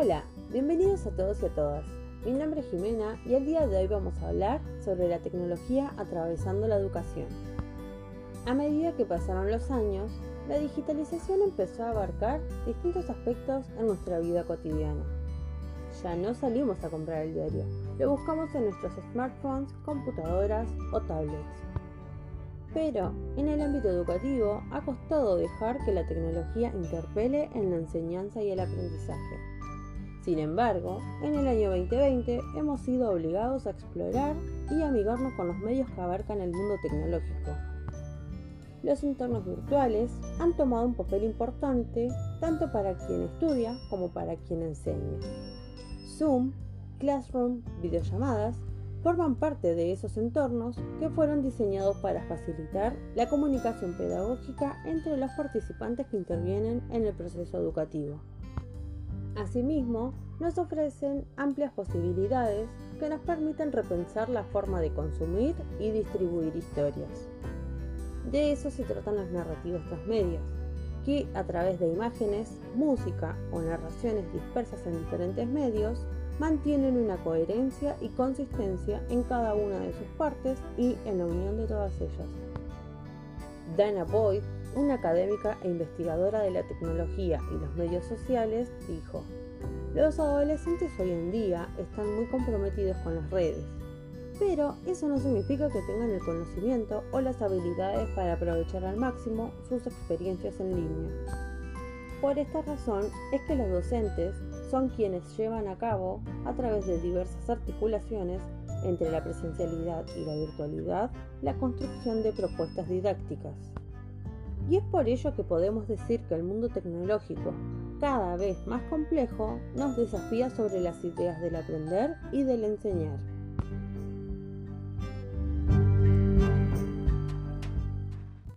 Hola, bienvenidos a todos y a todas. Mi nombre es Jimena y el día de hoy vamos a hablar sobre la tecnología atravesando la educación. A medida que pasaron los años, la digitalización empezó a abarcar distintos aspectos en nuestra vida cotidiana. Ya no salimos a comprar el diario, lo buscamos en nuestros smartphones, computadoras o tablets. Pero en el ámbito educativo ha costado dejar que la tecnología interpele en la enseñanza y el aprendizaje. Sin embargo, en el año 2020 hemos sido obligados a explorar y amigarnos con los medios que abarcan el mundo tecnológico. Los entornos virtuales han tomado un papel importante tanto para quien estudia como para quien enseña. Zoom, Classroom, videollamadas forman parte de esos entornos que fueron diseñados para facilitar la comunicación pedagógica entre los participantes que intervienen en el proceso educativo. Asimismo, nos ofrecen amplias posibilidades que nos permiten repensar la forma de consumir y distribuir historias. De eso se tratan las narrativas transmedias, que a través de imágenes, música o narraciones dispersas en diferentes medios, mantienen una coherencia y consistencia en cada una de sus partes y en la unión de todas ellas. Dana Boyd, una académica e investigadora de la tecnología y los medios sociales, dijo, los adolescentes hoy en día están muy comprometidos con las redes, pero eso no significa que tengan el conocimiento o las habilidades para aprovechar al máximo sus experiencias en línea. Por esta razón es que los docentes son quienes llevan a cabo, a través de diversas articulaciones entre la presencialidad y la virtualidad, la construcción de propuestas didácticas. Y es por ello que podemos decir que el mundo tecnológico, cada vez más complejo, nos desafía sobre las ideas del aprender y del enseñar.